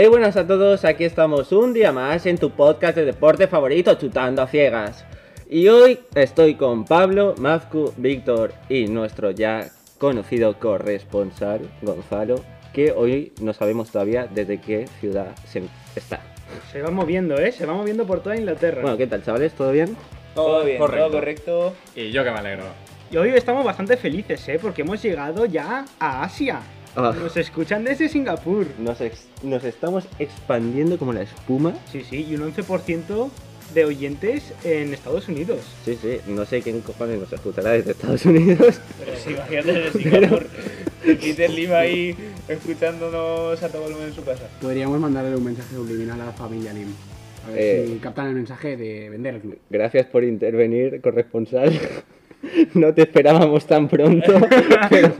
Hey, buenas a todos, aquí estamos un día más en tu podcast de deporte favorito, Chutando a Ciegas. Y hoy estoy con Pablo, Mazcu, Víctor y nuestro ya conocido corresponsal, Gonzalo, que hoy no sabemos todavía desde qué ciudad se está. Se va moviendo, ¿eh? Se va moviendo por toda Inglaterra. Bueno, ¿qué tal, chavales? ¿Todo bien? Todo bien, correcto. todo correcto. Y yo que me alegro. Y hoy estamos bastante felices, ¿eh? Porque hemos llegado ya a Asia. Ah, Nos escuchan desde Singapur. nos, ex- nos estamos expandiendo como la espuma. Sí, sí, y un 11% de oyentes en Estados Unidos. Sí, sí, no sé quién cojones nos escuchará desde Estados Unidos. Pero sí, imagínate desde Singapur. Peter Lim ahí escuchándonos a todo volumen en su casa. Podríamos mandarle un mensaje subliminal a la familia Lim. A ver Eh. si captan el mensaje de vender el club. Gracias por intervenir, corresponsal. No te esperábamos tan pronto, pero,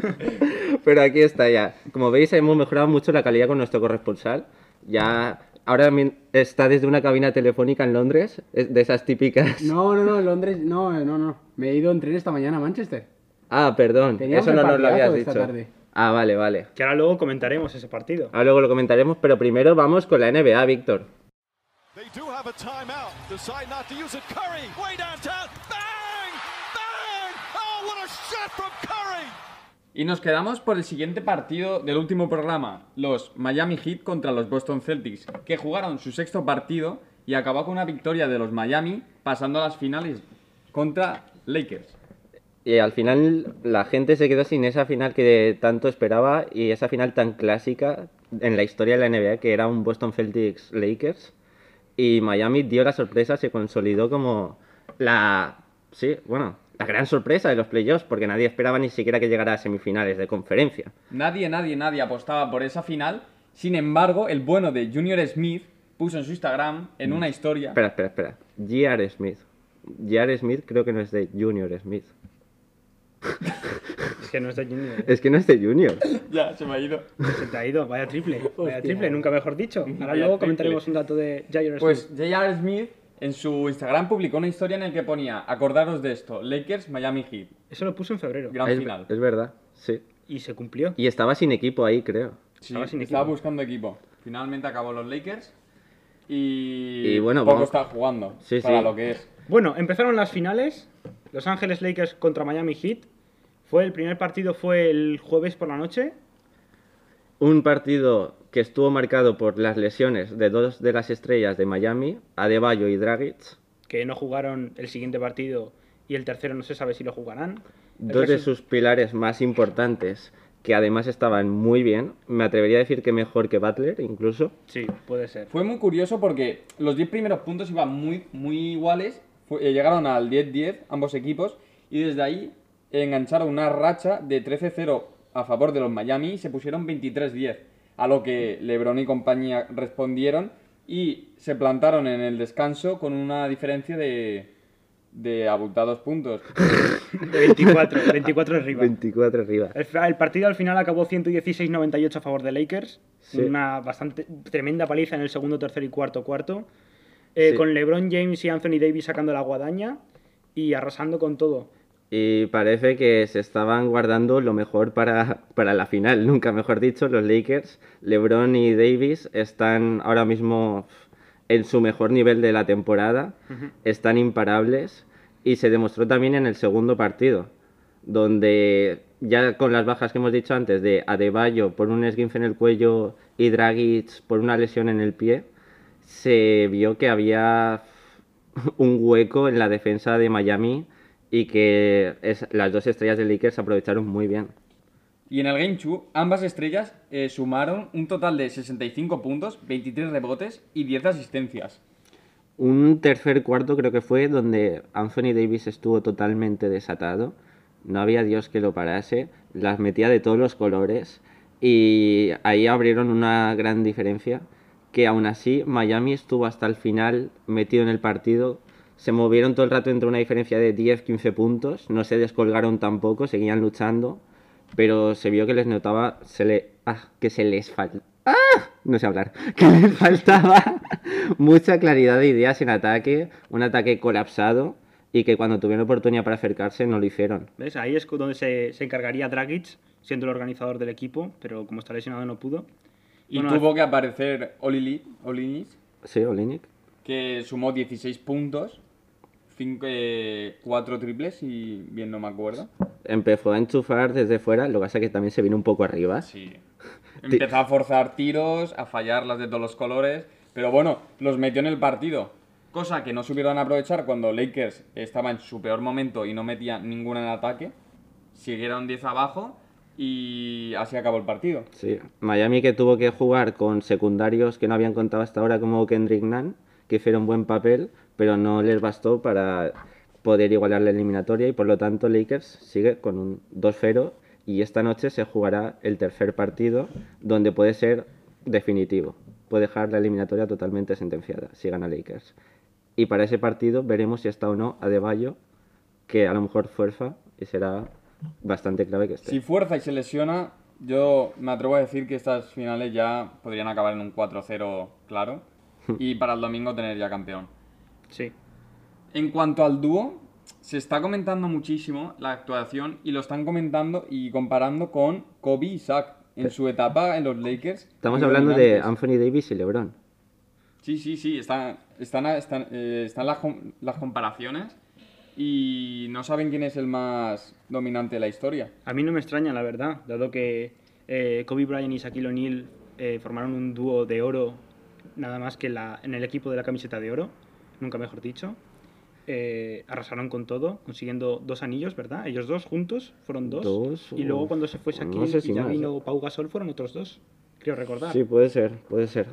pero aquí está ya. Como veis, hemos mejorado mucho la calidad con nuestro corresponsal. Ya ahora mi- está desde una cabina telefónica en Londres, es de esas típicas. No, no, no, en Londres, no, no, no. Me he ido en tren esta mañana a Manchester. Ah, perdón, Teníamos eso no nos lo habías dicho. tarde. Ah, vale, vale. Que ahora luego comentaremos ese partido. Ahora luego lo comentaremos, pero primero vamos con la NBA, Víctor. Curry, Y nos quedamos por el siguiente partido del último programa, los Miami Heat contra los Boston Celtics, que jugaron su sexto partido y acabó con una victoria de los Miami pasando a las finales contra Lakers. Y al final la gente se quedó sin esa final que tanto esperaba y esa final tan clásica en la historia de la NBA que era un Boston Celtics Lakers. Y Miami dio la sorpresa, se consolidó como la, sí, bueno, la gran sorpresa de los playoffs porque nadie esperaba ni siquiera que llegara a semifinales de conferencia. Nadie, nadie, nadie apostaba por esa final. Sin embargo, el bueno de Junior Smith puso en su Instagram, en una historia, Espera, espera, espera. J.R. Smith. J.R. Smith creo que no es de Junior Smith. Es que no está Junior. ¿eh? Es que no es de Junior. ya se me ha ido. Se te ha ido. Vaya triple. Vaya Hostia. triple, nunca mejor dicho. Ahora Vaya luego triple. comentaremos un dato de Jair Pues J.R. Smith en su Instagram publicó una historia en la que ponía, acordaros de esto, Lakers, Miami Heat, Eso lo puso en febrero. gran Es, final. es verdad, sí. Y se cumplió. Y estaba sin equipo ahí, creo. Sí, Estaba sin estaba equipo. buscando equipo. Finalmente acabó los Lakers y, Y bueno, poco vamos- está jugando Sí, para sí. lo que es. Bueno, empezaron las finales. Los Ángeles Lakers contra Miami Heat. Fue el primer partido fue el jueves por la noche. Un partido que estuvo marcado por las lesiones de dos de las estrellas de Miami, Adebayo y Dragic. que no jugaron el siguiente partido y el tercero no se sabe si lo jugarán. El Dos de sus pilares más importantes, que además estaban muy bien. Me atrevería a decir que mejor que Butler, incluso. Sí, puede ser. Fue muy curioso porque los 10 primeros puntos iban muy, muy iguales. Eh, llegaron al 10-10 ambos equipos y desde ahí engancharon una racha de 13-0 a favor de los Miami y se pusieron 23-10. A lo que LeBron y compañía respondieron y se plantaron en el descanso con una diferencia de, de abultados puntos. De 24, 24 arriba. 24 arriba. El, el partido al final acabó 116-98 a favor de Lakers. Sí. Una bastante tremenda paliza en el segundo, tercer y cuarto cuarto. Eh, Sí. Con LeBron James y Anthony Davis sacando la guadaña y arrasando con todo. Y parece que se estaban guardando lo mejor para, para la final, nunca mejor dicho. Los Lakers, LeBron y Davis están ahora mismo en su mejor nivel de la temporada, están imparables y se demostró también en el segundo partido, donde ya con las bajas que hemos dicho antes de Adebayo por un esguince en el cuello y Dragic por una lesión en el pie, se vio que había un hueco en la defensa de Miami y que es- las dos estrellas de Lakers aprovecharon muy bien. Y en el Game 2, ambas estrellas eh, sumaron un total de 65 puntos, 23 rebotes y 10 asistencias. Un tercer cuarto creo que fue donde Anthony Davis estuvo totalmente desatado. No había Dios que lo parase. Las metía de todos los colores. Y ahí abrieron una gran diferencia. Que aún así Miami estuvo hasta el final metido en el partido. Se movieron todo el rato entre una diferencia de 10-15 puntos. No se descolgaron tampoco, seguían luchando. Pero se vio que les notaba se le, ah, que se les faltaba. ¡Ah! No sé hablar. Que les faltaba mucha claridad de ideas en ataque. Un ataque colapsado. Y que cuando tuvieron oportunidad para acercarse no lo hicieron. ¿Ves? Ahí es donde se, se encargaría Dragic, siendo el organizador del equipo, pero como está lesionado no pudo. Y Bueno, tuvo que aparecer Olili, Olinis, Sí, Olinik. que sumó 16 puntos, 4 triples y bien no me acuerdo. Empezó a enchufar desde fuera, lo que pasa es que también se vino un poco arriba. Sí. Empezó a forzar tiros, a fallarlas de todos los colores, pero bueno, los metió en el partido. Cosa que no supieron aprovechar cuando Lakers estaba en su peor momento y no metía ninguna en ataque. Siguieron 10 abajo y así acabó el partido. Sí, Miami que tuvo que jugar con secundarios que no habían contado hasta ahora como Kendrick Nunn, que hicieron buen papel, pero no les bastó para poder igualar la eliminatoria y por lo tanto Lakers sigue con un 2-0 y esta noche se jugará el tercer partido donde puede ser definitivo, puede dejar la eliminatoria totalmente sentenciada si gana Lakers. Y para ese partido veremos si está o no Adebayo, que a lo mejor fuerza y será bastante clave que esté. Si fuerza y se lesiona, yo me atrevo a decir que estas finales ya podrían acabar en un 4-0 claro y para el domingo tener ya campeón. Sí. En cuanto al dúo, se está comentando muchísimo la actuación y lo están comentando y comparando con Kobe y Shaq en su etapa en los Lakers. Estamos hablando de. Anthony Davis y LeBron. Sí, sí, sí, están, están, están, eh, están las, las comparaciones y no saben quién es el más dominante de la historia. A mí no me extraña, la verdad, dado que eh, Kobe Bryant y Shaquille O'Neal eh, formaron un dúo de oro, nada más que la, en el equipo de la camiseta de oro, nunca mejor dicho. Eh, arrasaron con todo, consiguiendo dos anillos, ¿verdad? Ellos dos juntos fueron dos. Dos, y luego cuando se fue no Shaquille sé si y ya más, vino. Pau Gasol fueron otros dos, creo recordar. Sí, puede ser, puede ser.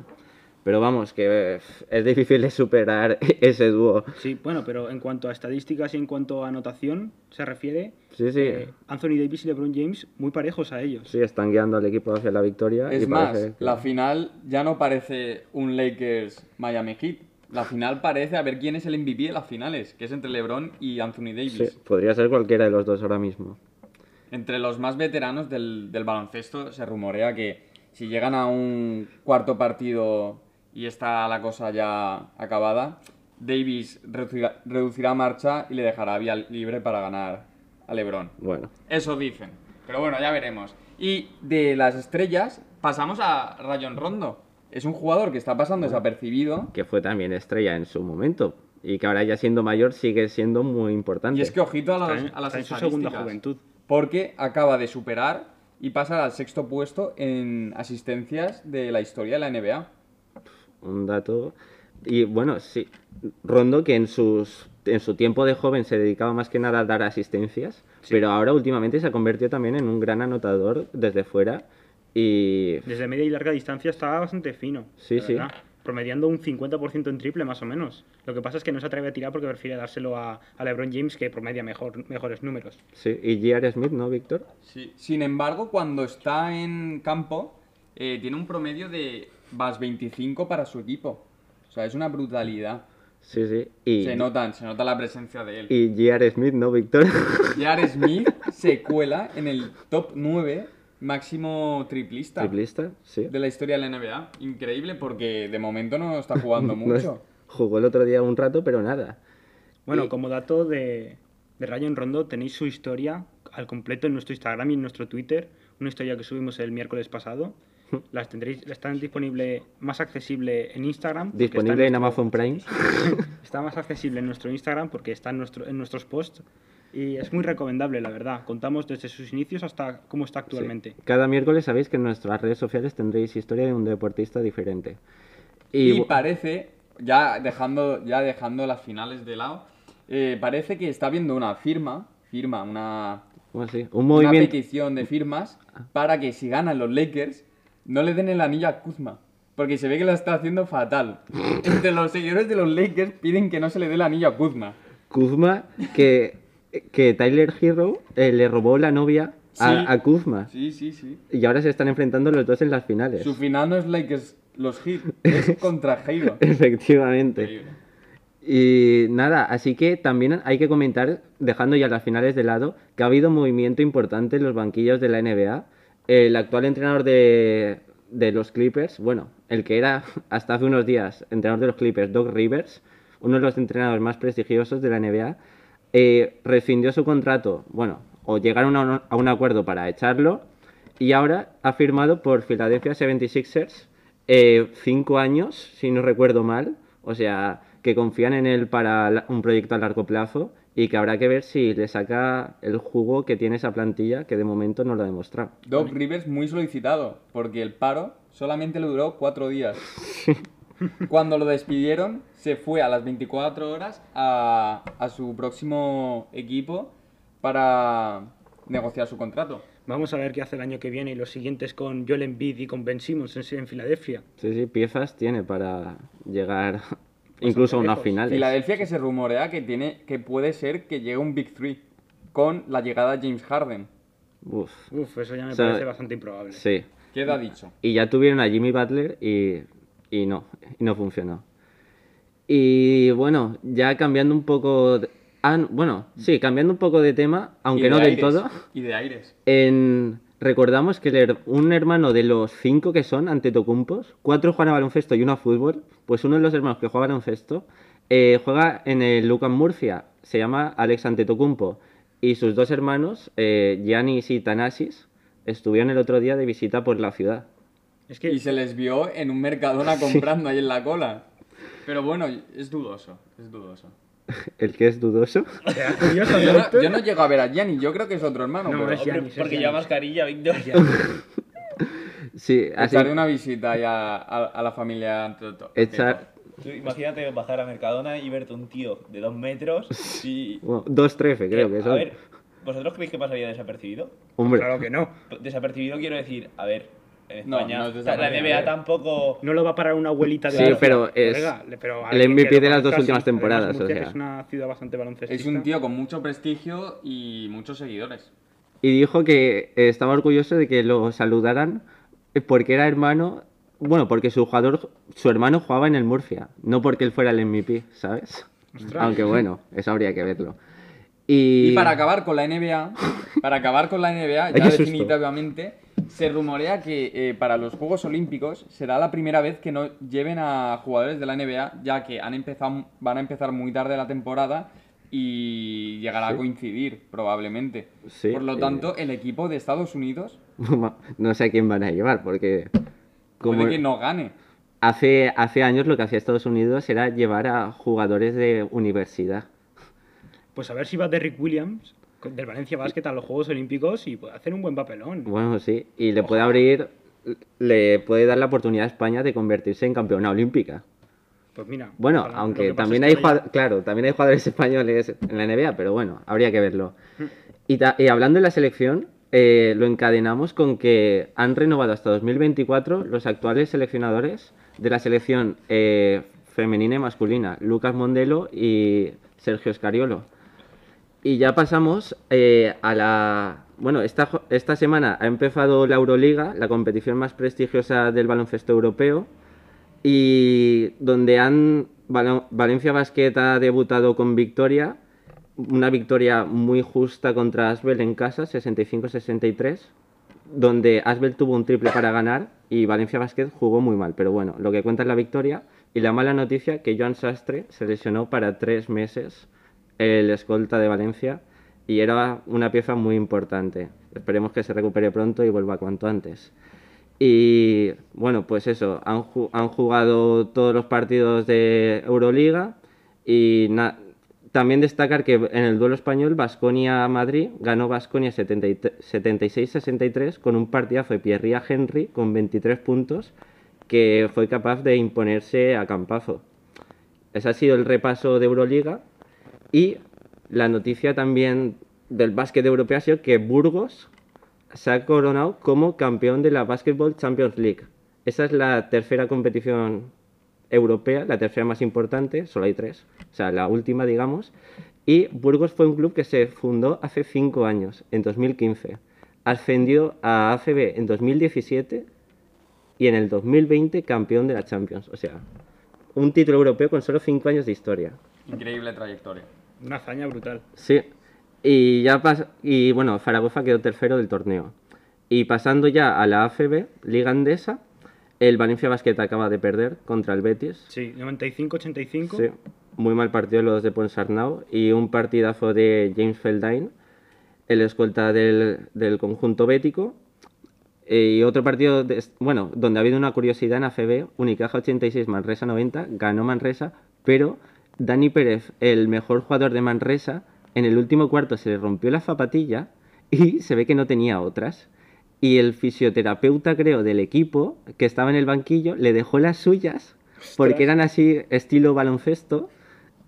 Pero vamos, que es difícil de superar ese dúo. Sí, bueno, pero en cuanto a estadísticas y en cuanto a anotación se refiere, Sí, sí. eh, Anthony Davis y LeBron James muy parejos a ellos. Sí, están guiando al equipo hacia la victoria. Es y más, parece la final ya no parece un Lakers-Miami Heat. La final parece a ver quién es el MVP de las finales, que es entre LeBron y Anthony Davis. Sí, podría ser cualquiera de los dos ahora mismo. Entre los más veteranos del, del baloncesto se rumorea que si llegan a un cuarto partido y está la cosa ya acabada, Davis reducirá, reducirá marcha y le dejará vía libre para ganar a LeBron. Bueno, Eso dicen. Pero bueno, ya veremos. Y de las estrellas pasamos a Rayon Rondo. Es un jugador que está pasando desapercibido. que fue también estrella en su momento. Y que ahora ya siendo mayor sigue siendo muy importante. Y es que ojito a, Está las- en- a las está en su segunda juventud. Porque acaba de superar y pasa al sexto puesto en asistencias de la historia de la NBA. Un dato. Y bueno, sí. Rondo, que en, sus, en su tiempo de joven se dedicaba más que nada a dar asistencias, pero ahora últimamente se ha convertido también en un gran anotador desde fuera. Y Desde media y larga distancia estaba bastante fino. Sí, sí. verdad. Promediando un 50% en triple, más o menos. Lo que pasa es que no se atreve a tirar porque prefiere dárselo a, a LeBron James, que promedia mejor, mejores números. sí, y J.R. Smith, ¿no, Víctor? Sin embargo, cuando está en campo, eh, tiene un promedio de más 25 para su equipo. O sea, es una brutalidad. Sí, sí. Y, Se nota, se nota la presencia de él. y J.R. Smith, ¿no, Víctor? J.R. Smith se cuela en el top 9 máximo triplista, Triplista, sí. de la historia de la NBA. Increíble porque de momento no está jugando No es- mucho. jugó el otro día un rato, pero nada. Bueno, Y- como dato de, de Rayon Rondo, tenéis su historia al completo en nuestro Instagram y en nuestro Twitter. Una historia que subimos el miércoles pasado. Las tendréis, están disponible más accesible en Instagram. Disponible en nuestro- Amazon Prime. Está más accesible en nuestro Instagram porque está en, nuestro, en nuestros posts. Y es muy recomendable, la verdad. Contamos desde sus inicios hasta cómo está actualmente. Sí. Cada miércoles sabéis que en nuestras redes sociales tendréis historia de un deportista diferente. Y, parece, ya dejando, ya dejando las finales de lado, eh, parece que está habiendo una firma, firma, una, ¿cómo así? Un una movimiento. petición de firmas para que si ganan los Lakers no le den el anillo a Kuzma. Porque se ve que lo está haciendo fatal. Entre los seguidores de los Lakers piden que no se le dé el anillo a Kuzma. Kuzma, que, que Tyler Hero eh, le robó la novia a, Sí. a Kuzma. Sí, sí, sí. Y ahora se están enfrentando los dos en las finales. Su final no es Lakers los Heat, es contra Hero. Efectivamente. Increíble. Y nada, así que también hay que comentar, dejando ya las finales de lado, que ha habido movimiento importante en los banquillos de la NBA. El actual entrenador de, de los Clippers, bueno, el que era hasta hace unos días entrenador de los Clippers, Doc Rivers, uno de los entrenadores más prestigiosos de la NBA, eh, rescindió su contrato, bueno, o llegaron a un, a un acuerdo para echarlo y ahora ha firmado por Philadelphia 76ers eh, cinco años, si no recuerdo mal. O sea, que confían en él para la- un proyecto a largo plazo y que habrá que ver si le saca el jugo que tiene esa plantilla, que de momento no lo ha demostrado. Doc Rivers muy solicitado, porque el paro solamente le duró cuatro días. Cuando lo despidieron, se fue a las 24 horas a, a su próximo equipo para negociar su contrato. Vamos a ver qué hace el año que viene y los siguientes con Joel Embiid y con Ben Simmons en, en Filadelfia. Sí, sí, piezas tiene para llegar incluso a unas finales. Filadelfia que se rumorea que tiene que puede ser que llegue un Big Three con la llegada de James Harden. Uf, Uf, eso ya me O sea, parece bastante improbable. sí. Queda dicho. Y ya tuvieron a Jimmy Butler y, y no, y no funcionó. Y bueno, ya cambiando un poco... de- ah, no, bueno, sí, cambiando un poco de tema, aunque de no del aires, todo. Y de aires. En, recordamos que el un hermano de los cinco que son Antetocumpos, cuatro juegan a baloncesto y uno a fútbol, pues uno de los hermanos que juega a baloncesto eh, juega en el Lucan Murcia, se llama Alex Antetokounmpo, y sus dos hermanos, eh, Giannis y Tanasis, estuvieron el otro día de visita por la ciudad. Es que Y se les vio en un Mercadona comprando ahí en la cola. Pero bueno, es dudoso, es dudoso. El que es dudoso. curioso, Yo ¿no? no, yo no llego a ver a Gianni, yo creo que es otro hermano. No, pero es Hombre, Giannis, es porque lleva mascarilla, Víctor. Sí, así. Echaré una visita ahí a, a- a la familia Antetokounmpo. Echar, Tú imagínate bajar a Mercadona y verte un tío de dos metros y... bueno, dos trefe, creo que a son. ver, ¿vosotros creéis que pasaría desapercibido? Hombre, Claro que no. Desapercibido quiero decir, a ver, en No, España no la. NBA tampoco... No lo va a parar una abuelita de Sí, Murcia, pero es colega, pero el MVP de las dos últimas temporadas, o que sea. es una ciudad bastante baloncestista. Es un tío con mucho prestigio y muchos seguidores. y dijo que eh, estaba orgulloso de que lo saludaran eh, porque era hermano, bueno, porque su jugador, su hermano jugaba en el Murcia, no porque él fuera el MVP, ¿sabes? Ostras. Aunque bueno, eso habría que verlo. Y, Y para acabar con la NBA, para acabar con la NBA, ya definitivamente, se rumorea que eh, para los Juegos Olímpicos será la primera vez que no lleven a jugadores de la NBA, ya que han empezado, van a empezar muy tarde la temporada y llegará a coincidir, probablemente. Sí, Por lo eh. tanto, el equipo de Estados Unidos no sé a quién van a llevar, porque como puede que no gane. hace, hace años lo que hacía Estados Unidos era llevar a jugadores de universidad. Pues a ver si va Derrick Williams del Valencia Basket a los Juegos Olímpicos y puede hacer un buen papelón. Bueno, sí, y le puede abrir, le puede dar la oportunidad a España de convertirse en campeona olímpica. Pues mira. Bueno, ojalá. Aunque también hay jugadores, claro, también hay jugadores españoles en la NBA, pero bueno, habría que verlo. Y, ta- y hablando de la selección, eh, lo encadenamos con que han renovado hasta 2024 los actuales seleccionadores de la selección eh, femenina y masculina, Lucas Mondelo y Sergio Scariolo. Y ya pasamos eh, a la... Bueno, esta, esta semana ha empezado la Euroliga, la competición más prestigiosa del baloncesto europeo, y donde han Val- Valencia Basket ha debutado con victoria, una victoria muy justa contra Asbel en casa, 65-63, donde Asbel tuvo un triple para ganar y Valencia Basket jugó muy mal, pero bueno, lo que cuenta es la victoria y la mala noticia que Joan Sastre se lesionó para tres meses el escolta de Valencia y era una pieza muy importante. Esperemos que se recupere pronto y vuelva cuanto antes. Y bueno, pues eso, han, ju- han jugado todos los partidos de Euroliga y también destacar que en el duelo español Basconia-Madrid ganó Basconia 76-63 con un partidazo de Pierría Henry con 23 puntos que fue capaz de imponerse a Campazo. Ese ha sido el repaso de Euroliga y la noticia también del básquet europeo ha sido que Burgos se ha coronado como campeón de la Basketball Champions League. Esa es la tercera competición europea, la tercera más importante, solo hay tres, o sea, la última, digamos. Y Burgos fue un club que se fundó hace cinco años, en 2015. Ascendió a ACB en 2017 y en el 2020 campeón de la Champions. O sea, un título europeo con solo cinco años de historia. Increíble trayectoria. Una hazaña brutal. Sí. Y ya pas- y bueno, Zaragoza quedó tercero del torneo. Y pasando ya a la ACB, Liga Andesa, el Valencia Basket acaba de perder contra el Betis. Sí, 95-85. Sí, muy mal partido los de Ponsarnau y un partidazo de James Feldine, el escolta del, del conjunto bético. Y otro partido, de- bueno, donde ha habido una curiosidad en AFB, Unicaja 86, Manresa 90, ganó Manresa, pero Dani Pérez, el mejor jugador de Manresa, en el último cuarto se le rompió la zapatilla y se ve que no tenía otras. Y el fisioterapeuta, creo, del equipo, que estaba en el banquillo, le dejó las suyas, porque eran así, estilo baloncesto,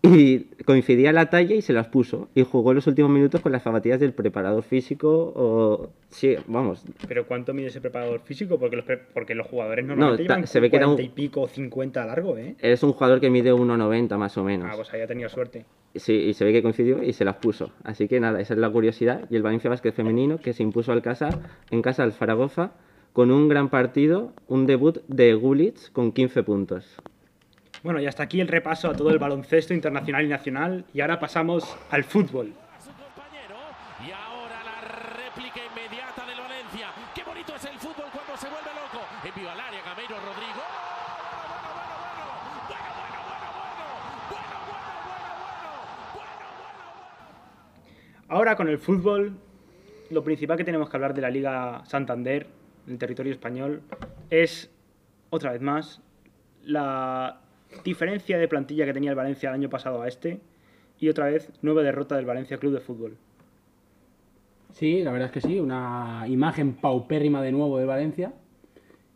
y coincidía la talla y se las puso. Y jugó los últimos minutos con las zapatillas del preparador físico o... Sí, vamos. Pero ¿cuánto mide ese preparador físico? Porque los, pre- porque los jugadores normalmente llevan se ve que era un- 40 y pico, 50 largo, ¿eh? Es un jugador que mide 1,90 más o menos. Ah, pues ahí ha tenido suerte. Sí, y se ve que coincidió y se las puso. Así que nada, esa es la curiosidad. Y el Valencia Basket femenino que se impuso al casa, en casa al Zaragoza con un gran partido, un debut de Gulitz con 15 puntos. Bueno, y hasta aquí el repaso a todo el baloncesto internacional y nacional. Y ahora pasamos al fútbol. ahora del con el fútbol, lo principal que tenemos que hablar de la Liga Santander, el territorio español, es, otra vez más, la diferencia de plantilla que tenía el Valencia el año pasado a este. Y otra vez, nueva derrota del Valencia Club de Fútbol. Sí, la verdad es que sí, una imagen paupérrima de nuevo de Valencia,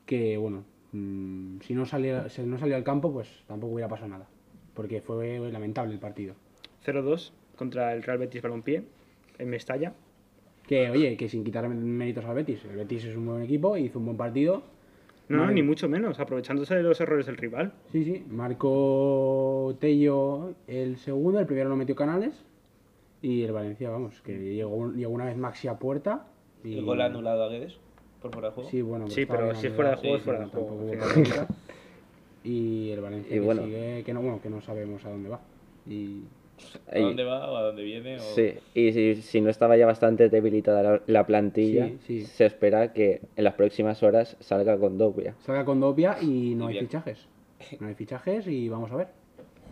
que bueno, mm, si no salía, si no salía al campo, pues tampoco hubiera pasado nada, porque fue lamentable el partido. 0-2 contra el Real Betis Balompié en Mestalla. Que oye, que sin quitar méritos al Betis, el Betis es un buen equipo, hizo un buen partido. No, ni mucho menos, aprovechándose de los errores del rival. Sí, sí, marcó Tello el segundo, el primero lo metió Canales y el Valencia, vamos, que llegó, llegó una vez Maxi a puerta. Y... El gol anulado a Guedes por fuera de juego. Sí, bueno, Sí, estaba pero si es fuera de juego, es fuera de juego. Y el Valencia Y que bueno. sigue, que no, bueno, que no sabemos a dónde va. Y ¿A dónde va o a dónde viene? O... Sí, y si, si no estaba ya bastante debilitada la, la plantilla, Sí, sí. se espera que en las próximas horas salga con Dobia. salga con Dopia y no hay bien. fichajes. No hay fichajes y vamos a ver.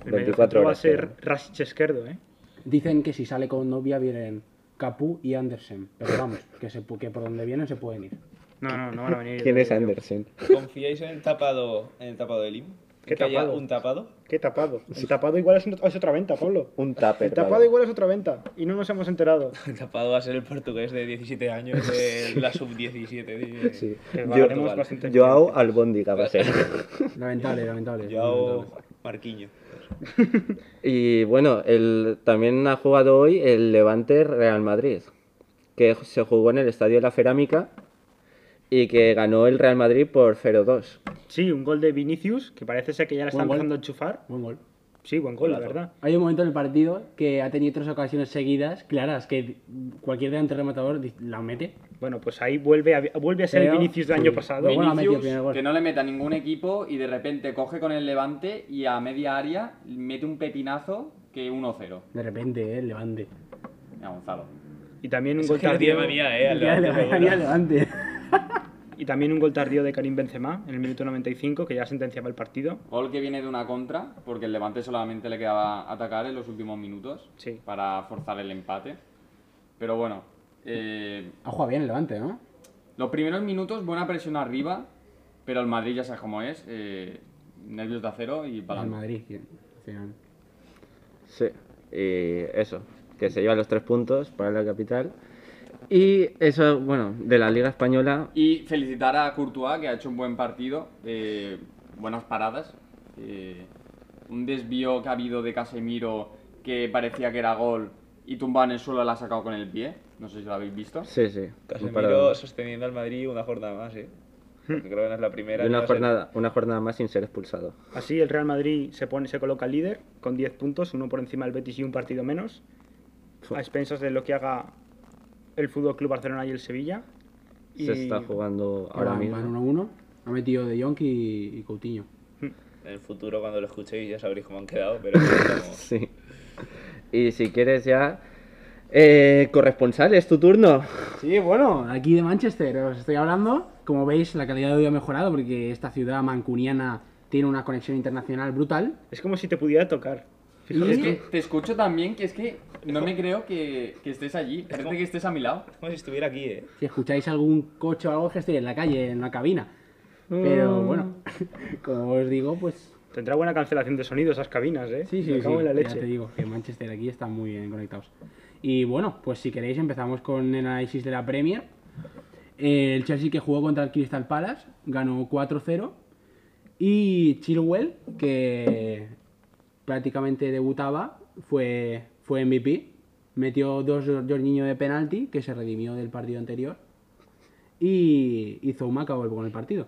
El 24 mediocentro va a horas ser quedan. Rasic Esquerdo, ¿eh? Dicen que si sale con Dopia vienen Capu y Andersen. Pero vamos, que, se, que por donde vienen se pueden ir. No, no, no van a venir. ¿Quién es. Andersen? ¿Confiáis en el tapado, en el tapado de Lim? ¿Qué ¿Que haya tapado? un tapado? ¿Qué tapado? El tapado igual es, un- es otra venta, Pablo. Un tupper. El tapado vale. igual es otra venta. Y no nos hemos enterado. El tapado va a ser el portugués de 17 años de la sub-17. de- Sí. Yo- bastante Joao Albóndiga va a ser. Lamentable, lamentable. Joao lamentable. Marquinho. Y bueno, el, también ha jugado hoy el Levante Real Madrid, que se jugó en el Estadio de la Cerámica y que ganó el Real Madrid por 0-2. Sí, un gol de Vinicius, que parece ser que ya la está Buen gol. empezando a enchufar. Buen gol. Sí, buen gol, la verdad. Hay un momento en el partido que ha tenido tres ocasiones seguidas, claras, que cualquier delante rematador la mete. Bueno, pues ahí vuelve a, vuelve a ser el Vinicius del sí. año pasado. Metido Vinicius, que no le mete a ningún equipo y de repente coge con el levante y a media área mete un pepinazo que 1-0. De repente, eh, el levante. Gonzalo. Y también un gol tardío. manía, eh, Levante, Y también un gol tardío de Karim Benzema en el minuto 95, que ya sentenciaba el partido. Gol que viene de una contra, porque el Levante solamente le quedaba atacar en los últimos minutos Sí. para forzar el empate. Pero bueno, eh, Ha jugado bien el levante, ¿no? los primeros minutos, buena presión arriba, pero el Madrid ya sabes cómo es, eh, nervios de acero y para El Madrid. que- al final. Sí, y eso, que se lleva los tres puntos para la capital. Y eso, bueno, de la Liga Española, Y felicitar a Courtois, que ha hecho un buen partido, eh, buenas paradas. eh, un desvío que ha habido de Casemiro que parecía que era gol y tumbado en el suelo la ha sacado con el pie. No sé si lo habéis visto. sí, sí. Casemiro sosteniendo al Madrid una jornada más, ¿eh? Porque creo que no es la primera. Y una va a ser- jornada, una jornada más sin ser expulsado. Así el Real Madrid se pone se coloca líder con 10 puntos, uno por encima del Betis y un partido menos, a expensas de lo que haga el Fútbol Club Barcelona y el Sevilla. Y Se está jugando ahora Ahora mismo. van 1-1. Ha metido De Jong y, y Coutinho. En el futuro, cuando lo escuchéis, ya sabréis cómo han quedado, pero Sí. Y si quieres ya... Eh, corresponsal, es tu turno. Sí, bueno, aquí de Manchester os estoy hablando. Como veis, la calidad de audio ha mejorado porque esta ciudad mancuniana tiene una conexión internacional brutal. Es como si te pudiera tocar. Es que te escucho también que es que no me creo que, que estés allí. Parece que estés a mi lado. Como si estuviera aquí, eh. Si escucháis algún coche o algo, es que estoy en la calle, en una cabina. Pero bueno, como os digo, pues Tendrá buena cancelación de sonido esas cabinas, ¿eh? Sí, sí, Me sí. en la Ya leche. te digo que Manchester aquí están muy bien conectados. Y bueno, pues si queréis empezamos con el análisis de la Premier. Eh, El Chelsea que jugó contra el Crystal Palace ganó 4-0. Y Chilwell, que prácticamente debutaba, fue, fue MVP. Metió dos Jorginho de penalti, que se redimió del partido anterior. Y, y Zouma acabó con el partido.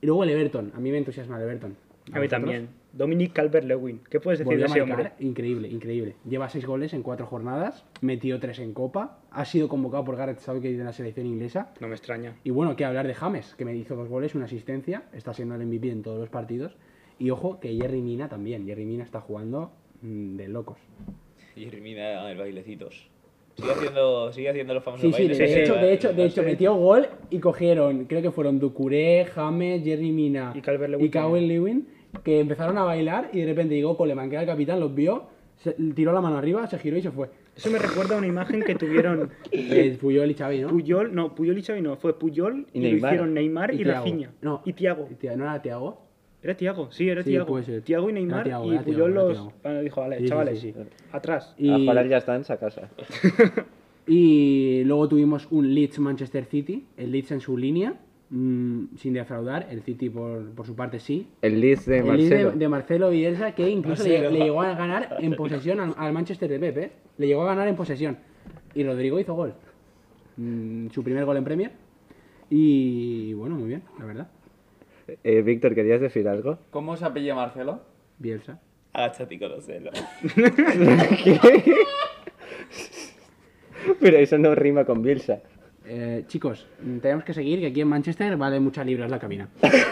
Y luego el Everton. A mí me entusiasma el Everton. A mí vosotros? también. Dominic Calvert-Lewin. ¿Qué puedes decir Volvió de a ese hombre? increíble, increíble. Lleva seis goles en cuatro jornadas, metió tres en Copa, ha sido convocado por Gareth Southgate de la selección inglesa. No me extraña. Y bueno, que hablar de James, que me hizo dos goles, una asistencia, está siendo el MVP en todos los partidos. Y ojo, que Jerry Mina también. Jerry Mina está jugando mm, de locos. Y Hermina el bailecitos. Sigue haciendo, sigue haciendo los famosos Sí, sí, de, bailes. sí, de hecho, sí. de hecho, de metió gol y cogieron, creo que fueron Ducuré, James, Jerry Mina Y Calvert-Lewin y Calvert-Lewin, que empezaron a bailar y de repente llegó Coleman, que era el capitán, los vio, se- tiró la mano arriba, se giró y se fue. Eso me recuerda a una imagen que tuvieron Eh, Puyol y Xavi, ¿no? Puyol, no, Puyol y Xavi no, fue Puyol y, Y lo hicieron Neymar y, Thiago. Rafinha. No. Y Tiago. Y Tia- ¿No era Tiago? Era Tiago, sí, era Sí, Tiago. puede ser. Tiago y Neymar Thiago, y Puyol los bueno, dijo, vale, Sí, chavales, sí, sí. atrás. Y, ya está en esa casa. y luego tuvimos un Leeds Manchester City, el Leeds en su línea, mm, sin defraudar, el City por, por su parte sí. El Leeds de El Leeds de, Marcelo. de Marcelo Bielsa que incluso le, Marcelo. le llegó a ganar en posesión al, al Manchester de Pep, ¿eh? Le llegó a ganar en posesión. Y Rodrigo hizo gol. Mm, su primer gol en Premier. Y bueno, muy bien, la verdad. Eh, Víctor, ¿querías decir algo? ¿Cómo se apellida Marcelo? Bielsa. Agáchate y conocelo. Pero eso no rima con Bielsa. Eh, chicos, tenemos que seguir, que aquí en Manchester vale muchas libras la cabina.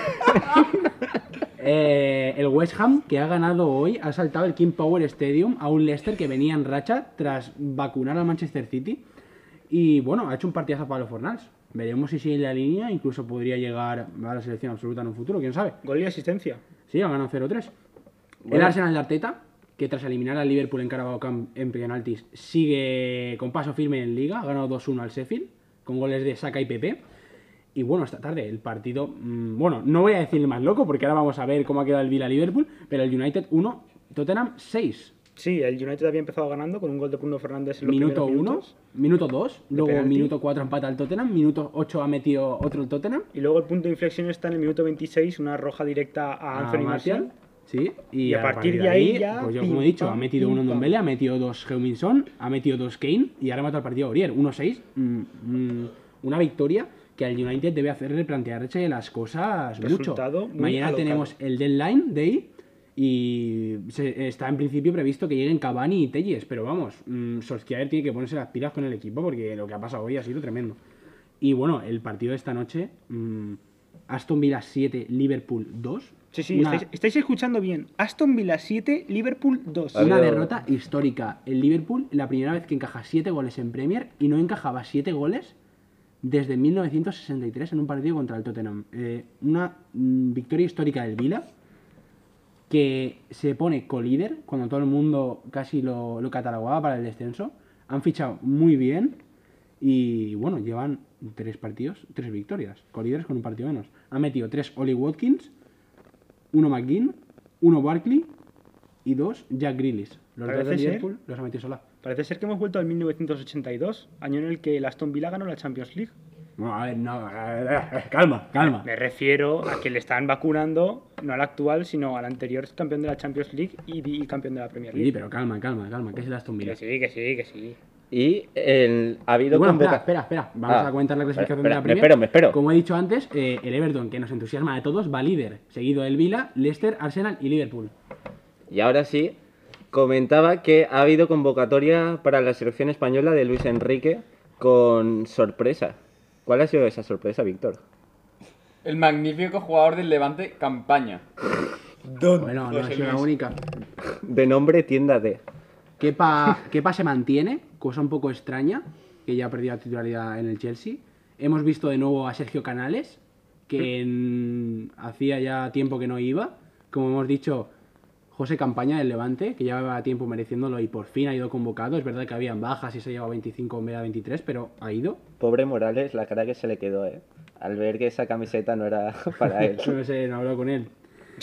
Eh, el West Ham, que ha ganado hoy, ha saltado el King Power Stadium a un Leicester que venía en racha tras vacunar al Manchester City. Y bueno, ha hecho un partidazo para los Fornals. Veremos si sigue en la línea, incluso podría llegar a la selección absoluta en un futuro, quién sabe. Gol y asistencia. Sí, ha ganado 0-3. El Arsenal de Arteta, que tras eliminar al Liverpool en Carabao Cup en penaltis, sigue con paso firme en Liga, ha ganado 2-1 al Sheffield, con goles de Saka y Pepe. Y bueno, esta tarde el partido, mm, bueno, no voy a decir más loco, porque ahora vamos a ver cómo ha quedado el Villa-Liverpool, pero el United 1, Tottenham 6. Sí, el United había empezado ganando con un gol de Bruno Fernández en los Minuto primeros 1, minutos. minuto 2, luego minuto 4 empata el Tottenham, minuto 8 ha metido otro el Tottenham. Y luego el punto de inflexión está en el minuto 26, una roja directa a Anthony Martial. Sí, y, Y a partir de ahí ya, pues yo como he dicho, ha metido pim, uno en. Dombele, ha metido dos Heuminson, ha metido dos Kane y ahora mata el partido a Aurier. 1-6, mm, mm, una victoria que al United debe hacer replantearse las cosas mucho. Resultado muy Mañana alocado. tenemos el deadline day y se- está en principio previsto que lleguen Cavani y Telles, pero vamos, mm, Solskjaer tiene que ponerse las pilas con el equipo porque lo que ha pasado hoy ha sido tremendo. Y bueno, el partido de esta noche, mm, Aston Villa 7, Liverpool 2. Sí, sí, Una- estáis, estáis escuchando bien. Aston Villa 7, Liverpool 2. Ha Una derrota histórica. El Liverpool, la primera vez que encaja 7 goles en Premier y no encajaba 7 goles desde 1963 en un partido contra el Tottenham. Eh, una mm, victoria histórica del Vila que se pone colíder cuando todo el mundo casi lo, lo catalogaba para el descenso. Han fichado muy bien y bueno, llevan tres partidos, tres victorias. Colíderes con un partido menos. Han metido tres Oli Watkins, uno McGinn, uno Barkley y dos Jack Grealish. Los dos Parece de ser- Liverpool los ha metido sola. Parece ser que hemos vuelto al 1982, año en el que el Aston Villa ganó la Champions League. No, a ver, no, calma, calma. Me refiero a que le están vacunando, no al actual, sino al anterior campeón de la Champions League y, campeón de la Premier Sí, League. pero calma, calma, calma, que es el Aston Villa. Que sí, que sí, que sí. Y el, ha habido bueno, espera, espera, espera. Vamos Ah, a comentar la clasificación espera, de la me Premier. espero, me espero. Como he dicho antes, eh, el Everton, que nos entusiasma a todos, va líder. Seguido del Villa, Leicester, Arsenal y Liverpool. Y ahora sí, comentaba que ha habido convocatoria para la selección española de Luis Enrique con sorpresa. ¿Cuál ha sido esa sorpresa, Víctor? El magnífico jugador del Levante, Campaña. Bueno, no ha sido la única. De nombre tienda de. Kepa, Kepa se mantiene, cosa un poco extraña, que ya ha perdido la titularidad en el Chelsea. Hemos visto de nuevo a Sergio Canales, que en- hacía ya tiempo que no iba. Como hemos dicho, José Campaña del Levante, que llevaba tiempo mereciéndolo y por fin ha ido convocado. Es verdad que habían bajas y se lleva 25 en vez de 23, pero ha ido. Pobre Morales, la cara que se le quedó, ¿eh? Al ver que esa camiseta no era para él. No sé, no hablo con él.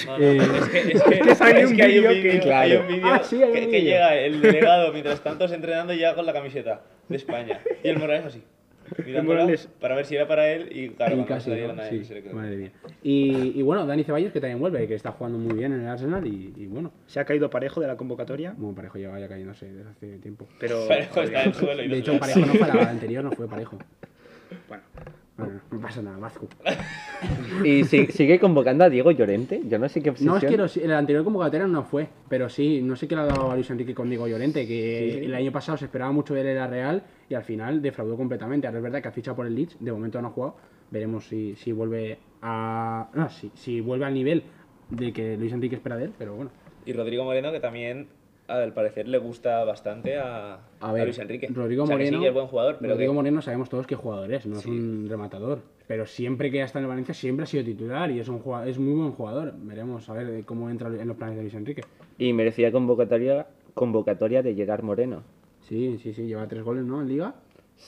No, no, Eh, es que, es que, que hay es un que hay un vídeo claro. vídeo Ah, sí, que, llega el delegado mientras tanto entrenando y llega con la camiseta de España. Y el Morales así. Mirándola para ver si era para él y claro, y cuando casi, ¿no? él Sí, se le quedó. madre mía. Y, y bueno, Dani Ceballos, que también vuelve, que está jugando muy bien en el Arsenal y, y bueno, Se ha caído parejo de la convocatoria, bueno, Parejo lleva ya cayéndose desde hace tiempo. pero... Parejo está en el suelo y De hecho, Parejo no fue la anterior, no fue Parejo. Bueno, Bueno, no pasa nada, Vasco. Y si- sigue convocando a Diego Llorente. Yo no sé qué obsesión. No, es que los- el anterior convocatoria no fue, pero sí, no sé qué le ha dado a Luis Enrique con Diego Llorente, que el año pasado se esperaba mucho ver el Real y al final defraudó completamente. Ahora es verdad que ha fichado por el Leeds, de momento no ha jugado, veremos si, si vuelve a. No, si, si vuelve al nivel de que Luis Enrique espera de él, pero bueno. Y Rodrigo Moreno, que también al parecer le gusta bastante a, A ver, Luis Enrique. Rodrigo o sea, Moreno. Que sí que es buen jugador, pero Rodrigo que- Moreno sabemos todos que jugador es, no es un rematador. Pero siempre que ha estado en Valencia, siempre ha sido titular y es un jugador, es muy buen jugador. Veremos a ver cómo entra en los planes de Luis Enrique. Y merecía convocatoria, convocatoria de Gerard Moreno. Sí, sí, sí, lleva tres goles, ¿no? En Liga.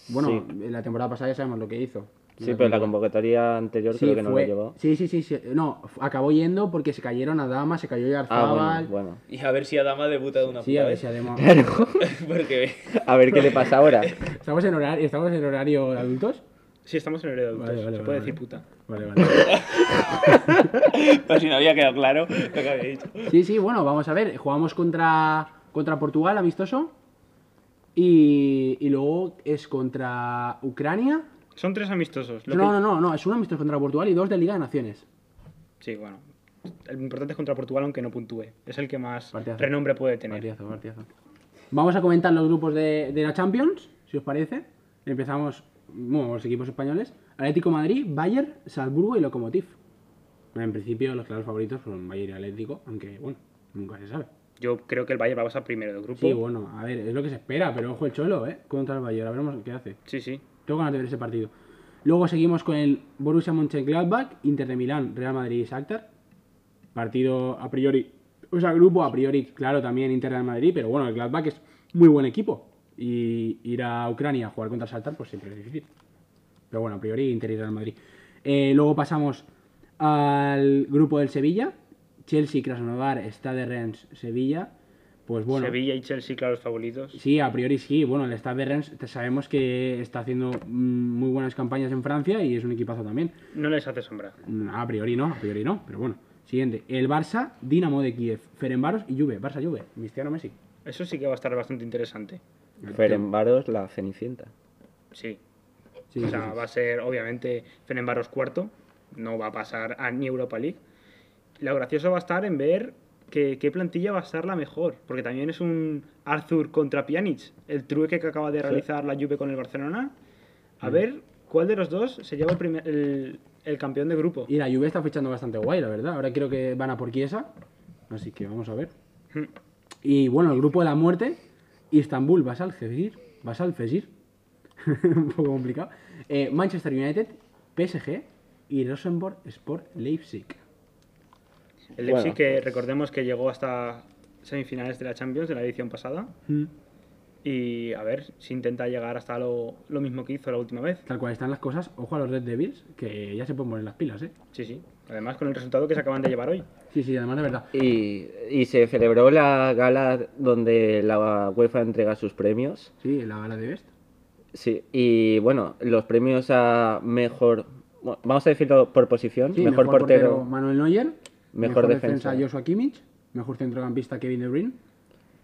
Bueno, Sí. en la temporada pasada ya sabemos lo que hizo. Sí, pero la convocatoria anterior Sí, creo que no fue- lo llevó. Sí, sí, sí, sí. No, acabó yendo porque se cayeron a Dama, se cayó Ah, bueno, bueno. Y a ver si Adama debuta de una Sí, puta a ver vez. si. Porque A ver qué le pasa ahora. ¿Estamos en horario, ¿Estamos en horario de adultos? sí, estamos en el de adultos, Vale, vale, se vale, puede vale. decir puta. Vale, vale. Pues si no había quedado claro lo que había dicho. Sí, sí, bueno, vamos a ver. Jugamos contra, contra Portugal, amistoso. Y, y luego es contra Ucrania. Son tres amistosos. lo No, que- no, no, no, es un amistoso contra Portugal y dos de Liga de Naciones. Sí, bueno. El importante es contra Portugal, aunque no puntúe. Es el que más Partidazo. renombre puede tener. Partidazo, partidazo. Vamos a comentar los grupos de, de la Champions, si os parece. Empezamos, bueno, los equipos españoles. Atlético Madrid, Bayern, Salzburgo y Lokomotiv. Bueno, en principio los claros favoritos son Bayern y Atlético, aunque bueno, nunca se sabe. Yo creo que el Bayern va a pasar primero del grupo. Sí, bueno, a ver, es lo que se espera, pero ojo el cholo, ¿eh? Contra el Bayern, a veremos qué hace. sí, sí. Tengo ganas de ver ese partido. Luego seguimos con el Borussia Mönchengladbach, Inter de Milán, Real Madrid y Shakhtar. Partido a priori, o sea, grupo a priori, claro, también Inter Real Madrid, pero bueno, el Gladbach es muy buen equipo. Y ir a Ucrania a jugar contra Shakhtar, pues siempre es difícil. Pero bueno, a priori Inter y Real Madrid. Eh, luego pasamos al grupo del Sevilla, Chelsea, Krasnodar, Stade Rennes, Sevilla. Pues bueno, Sevilla y Chelsea, claro, los favoritos. Sí, a priori sí. Bueno, el Stade de Rennes sabemos que está haciendo mm, muy buenas campañas en Francia y es un equipazo también. No les hace sombra. Mm, A priori no, a priori no, pero bueno. Siguiente, el Barça, Dinamo de Kiev, Ferencváros y Juve. Barça Juve, Cristiano Messi. Eso sí que va a estar bastante interesante. Ferenbaros, la Cenicienta. Sí. Sí, o sea, sí. va a ser obviamente Fenerbahce cuarto. No va a pasar a ni Europa League. Lo gracioso va a estar en ver que- qué plantilla va a ser la mejor. Porque también es un Arthur contra Pjanic. El trueque que acaba de realizar la Juve con el Barcelona. A ver cuál de los dos se lleva el, primer- el, el campeón de grupo. Y la Juve está fichando bastante guay, la verdad. Ahora creo que van a por Chiesa. Así que vamos a ver. Hmm. Y bueno, el grupo de la muerte, Istanbul, Basal, Fezir. Basal, Fezir. Un poco complicado. Eh, Manchester United, PSG y Rosenborg Sport Leipzig. El Leipzig Bueno. que recordemos que llegó hasta semifinales de la Champions de la edición pasada. Mm. Y a ver si intenta llegar hasta lo, lo mismo que hizo la última vez. Tal cual están las cosas, ojo a los Red Devils, que ya se pueden poner las pilas, ¿eh? Sí, sí. Además con el resultado que se acaban de llevar hoy. Sí, sí, además de verdad. Y, y se celebró la gala donde la UEFA entrega sus premios. Sí, la gala de Best. Sí, y bueno, los premios a mejor. bueno, vamos a decirlo por posición: Sí, mejor, portero. Manuel Neuer. Mejor defensa defensa. Joshua Kimmich. Mejor centrocampista Kevin De Bruyne.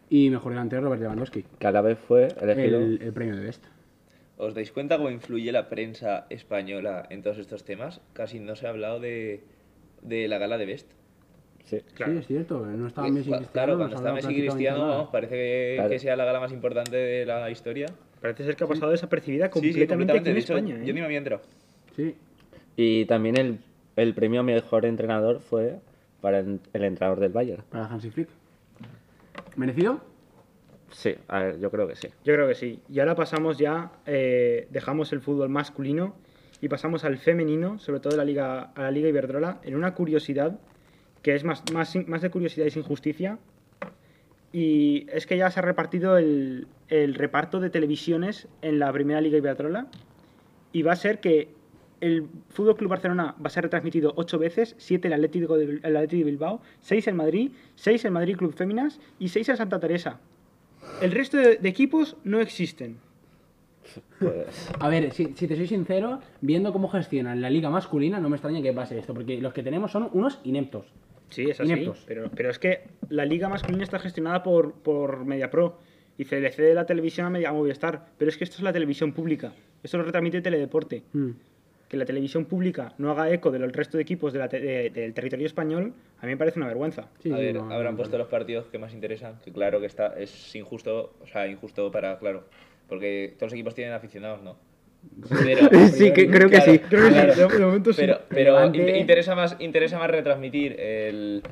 Y mejor delantero Robert Lewandowski. que a la vez fue elegido. El, el premio de Best. ¿Os dais cuenta cómo influye la prensa española en todos estos temas? Casi no se ha hablado de, de la gala de Best. Sí. Claro. Sí, es cierto. No estaba Eh, Messi Cristiano. claro, cuando hablaba Messi Cristiano, nada. parece que, Claro. que sea la gala más importante de la historia. Parece ser que ha pasado desapercibida Sí, sí, completamente, aquí en De hecho, España. ¿eh? yo ni me había enterado. Sí. Y también el, el premio a mejor entrenador fue para el, entrenador del Bayern. Para Hansi Flick. ¿Merecido? Sí, a ver, yo creo que sí. Yo creo que sí. Y ahora pasamos ya, eh, dejamos el fútbol masculino y pasamos al femenino, sobre todo la liga, a la Liga Iberdrola, en una curiosidad que es más, más, más de curiosidad y sin justicia, Y es que ya se ha repartido el, el reparto de televisiones en la primera Liga Iberdrola. Y va a ser que el Fútbol Club Barcelona va a ser retransmitido ocho veces: siete el Atlético de, el Atlético de Bilbao, seis el Madrid, seis el Madrid Club Féminas y seis el Santa Teresa. El resto de, de equipos no existen. Pues, A ver, si, si te soy sincero, viendo cómo gestionan la liga masculina, no me extraña que pase esto, porque los que tenemos son unos ineptos. Sí, es así. Ineptos. Pero, pero es que la liga masculina está gestionada por, por MediaPro y se le cede la televisión a Media a Movistar. Pero es que esto es la televisión pública. Esto lo retransmite Teledeporte. Mm. Que la televisión pública no haga eco de los resto de equipos de la te- de- del territorio español, a mí me parece una vergüenza. Sí, a ver, no, habrán no, puesto los partidos que más interesan, que claro que está, es injusto, o sea, injusto para, claro, porque todos los equipos tienen aficionados, ¿no? Pero, sí, que, creo que claro, sí. Creo que claro. sí, de, de momento sí. Pero, pero interesa, más, interesa más retransmitir el,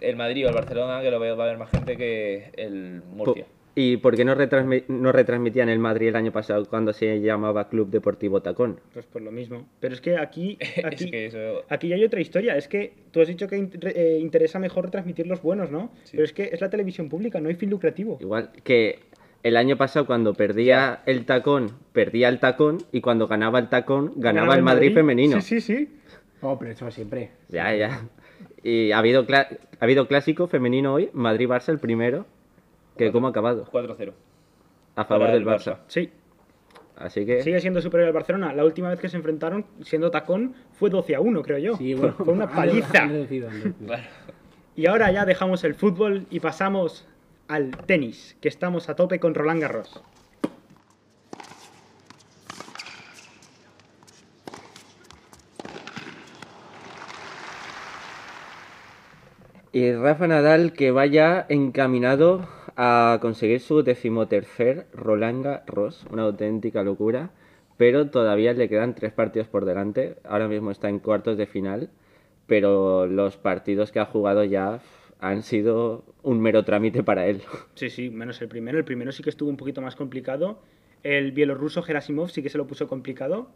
el Madrid o el Barcelona, que lo ve- va a haber más gente que el Murcia. Po- ¿Y por qué no, retransmi- no retransmitían el Madrid el año pasado cuando se llamaba Club Deportivo Tacón? Pues por lo mismo. Pero es que aquí, aquí, es que eso... aquí ya hay otra historia. Es que tú has dicho que in- eh, interesa mejor retransmitir los buenos, ¿no? Sí. Pero es que es la televisión pública, no hay fin lucrativo. Igual que el año pasado cuando perdía el Tacón, perdía el Tacón y cuando ganaba el Tacón, ganaba el Madrid, femenino. Sí, sí, sí. Oh, pero eso siempre. Ya, ya. Y ha habido, cla- ha habido clásico femenino hoy, Madrid-Barça el primero, que cómo ha acabado, 4-0. a favor del el Barça. Sí. Así que Sigue siendo superior al Barcelona. La última vez que se enfrentaron, siendo tacón, fue 12 a 1, creo yo. Sí, bueno, fue una paliza. Claro. Y ahora ya dejamos el fútbol y pasamos al tenis, que estamos a tope con Roland Garros. Y Rafa Nadal que vaya encaminado a conseguir su decimotercer Roland Garros, una auténtica locura, pero todavía le quedan tres partidos por delante. Ahora mismo está en cuartos de final, pero los partidos que ha jugado ya han sido un mero trámite para él. Sí, sí, menos el primero. El primero sí que estuvo un poquito más complicado. El bielorruso Gerasimov sí que se lo puso complicado.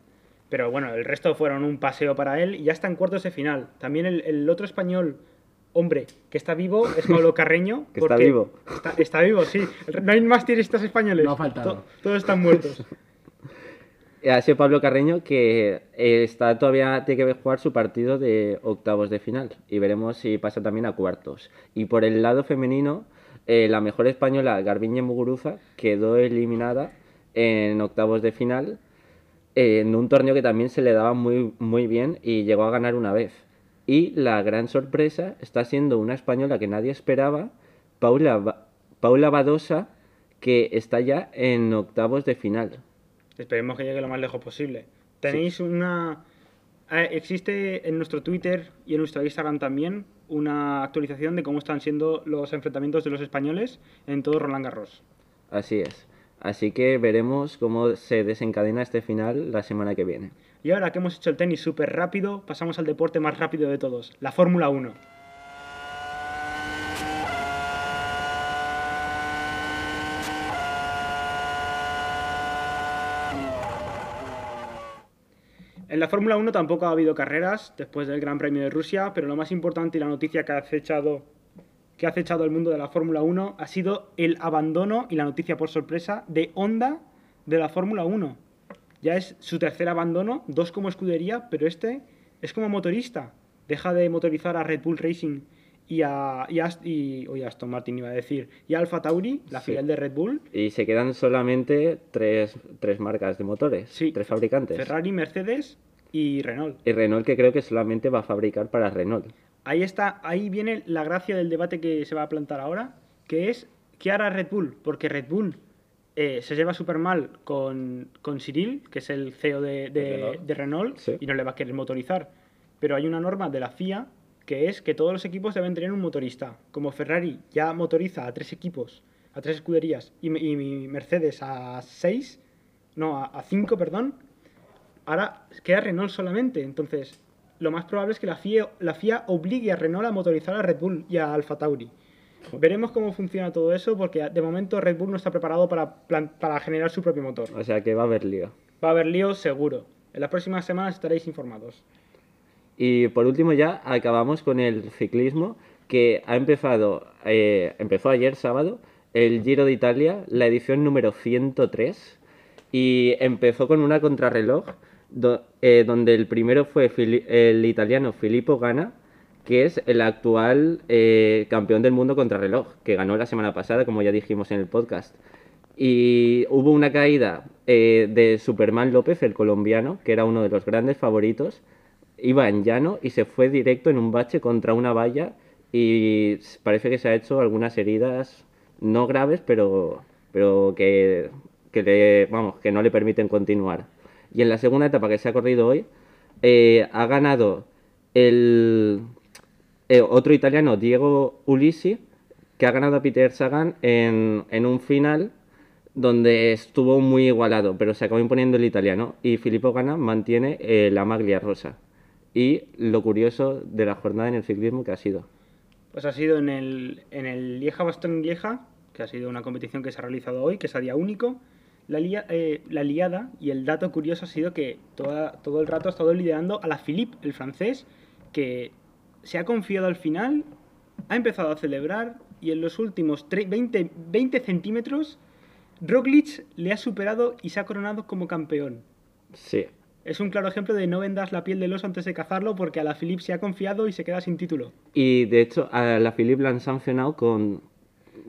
Pero bueno, el resto fueron un paseo para él y ya está en cuartos de final. También el otro español, hombre, que está vivo es Pablo Carreño. Que está porque- vivo. Está, está vivo, sí. No hay más tiristas españoles. No ha faltado. To- todos están muertos. Ha sido Pablo Carreño que eh, está todavía tiene que jugar su partido de octavos de final y veremos si pasa también a cuartos. Y por el lado femenino, eh, la mejor española, Garbiñe Muguruza, quedó eliminada en octavos de final eh, en un torneo que también se le daba muy, muy bien y llegó a ganar una vez. Y la gran sorpresa está siendo una española que nadie esperaba, Paula, Ba- Paula Badosa, que está ya en octavos de final. Esperemos que llegue lo más lejos posible. Tenéis una... eh, Existe en nuestro Twitter y en nuestro Instagram también una actualización de cómo están siendo los enfrentamientos de los españoles en todo Roland Garros. Así es. Así que veremos cómo se desencadena este final la semana que viene. Y ahora que hemos hecho el tenis súper rápido, pasamos al deporte más rápido de todos, la Fórmula 1. En la Fórmula 1 tampoco ha habido carreras después del Gran Premio de Rusia, pero lo más importante y la noticia que ha acechado, que ha acechado el mundo de la Fórmula 1 ha sido el abandono y la noticia por sorpresa de Honda de la Fórmula 1. Ya es su tercer abandono, dos como escudería, pero este es como motorista. Deja de motorizar a Red Bull Racing y a, y a, y- oye, Aston Martin iba a decir, y a Alfa Tauri, la Sí. filial de Red Bull, Y se quedan solamente tres, tres marcas de motores, Sí. tres fabricantes. Ferrari, Mercedes y Renault. Y Renault que creo que solamente va a fabricar para Renault. Ahí está, ahí viene la gracia del debate que se va a plantar ahora, que es ¿qué hará Red Bull? Porque Red Bull eh, se lleva súper mal con, con Cyril, que es el CEO de, de- Renault. de Renault, Sí. y no le va a querer motorizar. Pero hay una norma de la FIA que es que todos los equipos deben tener un motorista. Como Ferrari ya motoriza a tres equipos, a tres escuderías, y, y Mercedes a seis, no, a, a cinco, perdón, ahora queda Renault solamente. Entonces, lo más probable es que la FIA, la FIA obligue a Renault a motorizar a Red Bull y a Alfa Tauri. Veremos cómo funciona todo eso, porque de momento Red Bull no está preparado para, para generar su propio motor. O sea que va a haber lío. Va a haber líos seguro. En las próximas semanas estaréis informados. Y por último ya acabamos con el ciclismo, que ha empezado, eh, empezó ayer sábado, el Giro de Italia, la edición número 103, y empezó con una contrarreloj do- eh, donde el primero fue el italiano Filippo Ganna, que es el actual eh, campeón del mundo contrarreloj, que ganó la semana pasada, como ya dijimos en el podcast. Y hubo una caída eh, de Superman López, el colombiano, que era uno de los grandes favoritos. Iba en llano y se fue directo en un bache contra una valla y parece que se ha hecho algunas heridas no graves, pero, pero que, que, le- vamos, que no le permiten continuar. Y en la segunda etapa que se ha corrido hoy, eh, ha ganado el eh, otro italiano, Diego Ulisi, que ha ganado a Peter Sagan en, en un final donde estuvo muy igualado, pero se acabó imponiendo el italiano. Y Filippo Ganna mantiene eh, la maglia rosa. Y lo curioso de la jornada en el ciclismo que ha sido. Pues ha sido en el, en el Lieja Bastón Lieja, que ha sido una competición que se ha realizado hoy, que es a día único. La, lia- eh, la liada y el dato curioso ha sido que toda- todo el rato ha estado liderando a la Philippe, el francés, que se ha confiado al final, ha empezado a celebrar y en los últimos tre- 20, 20 centímetros Roglic le ha superado y se ha coronado como campeón. Sí. Es un claro ejemplo de no vendas la piel del oso antes de cazarlo porque a la Philippe se ha confiado y se queda sin título. Y de hecho, a la Philippe la han sancionado con.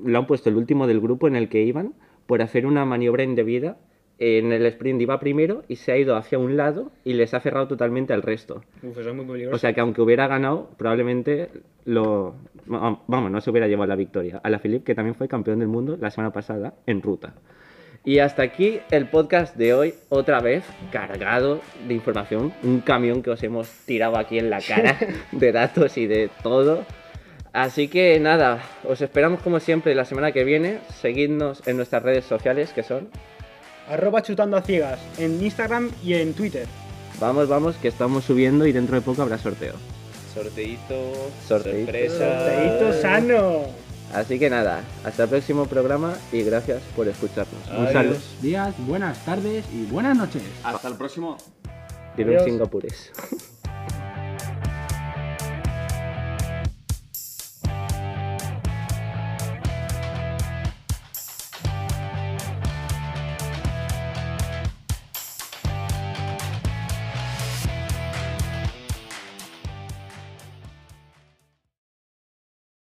Le han puesto el último del grupo en el que iban por hacer una maniobra indebida. En el sprint iba primero y se ha ido hacia un lado y les ha cerrado totalmente al resto. Uf, eso es muy peligroso. O sea que aunque hubiera ganado, probablemente lo. va- Vamos, no se hubiera llevado la victoria. A la Philippe, que también fue campeón del mundo la semana pasada en ruta. Y hasta aquí el podcast de hoy, otra vez cargado de información. Un camión que os hemos tirado aquí en la cara de datos y de todo. Así que nada, os esperamos como siempre la semana que viene. Seguidnos en nuestras redes sociales que son. Arroba chutando a ciegas en Instagram y en Twitter. Vamos, vamos, que estamos subiendo y dentro de poco habrá sorteo. Sorteíto, Sorteíto. sorpresa. Sorteíto sano. Así que nada, hasta el próximo programa y gracias por escucharnos. Un saludo. Días, buenas tardes y buenas noches. Hasta el próximo. Adiós. singapurés.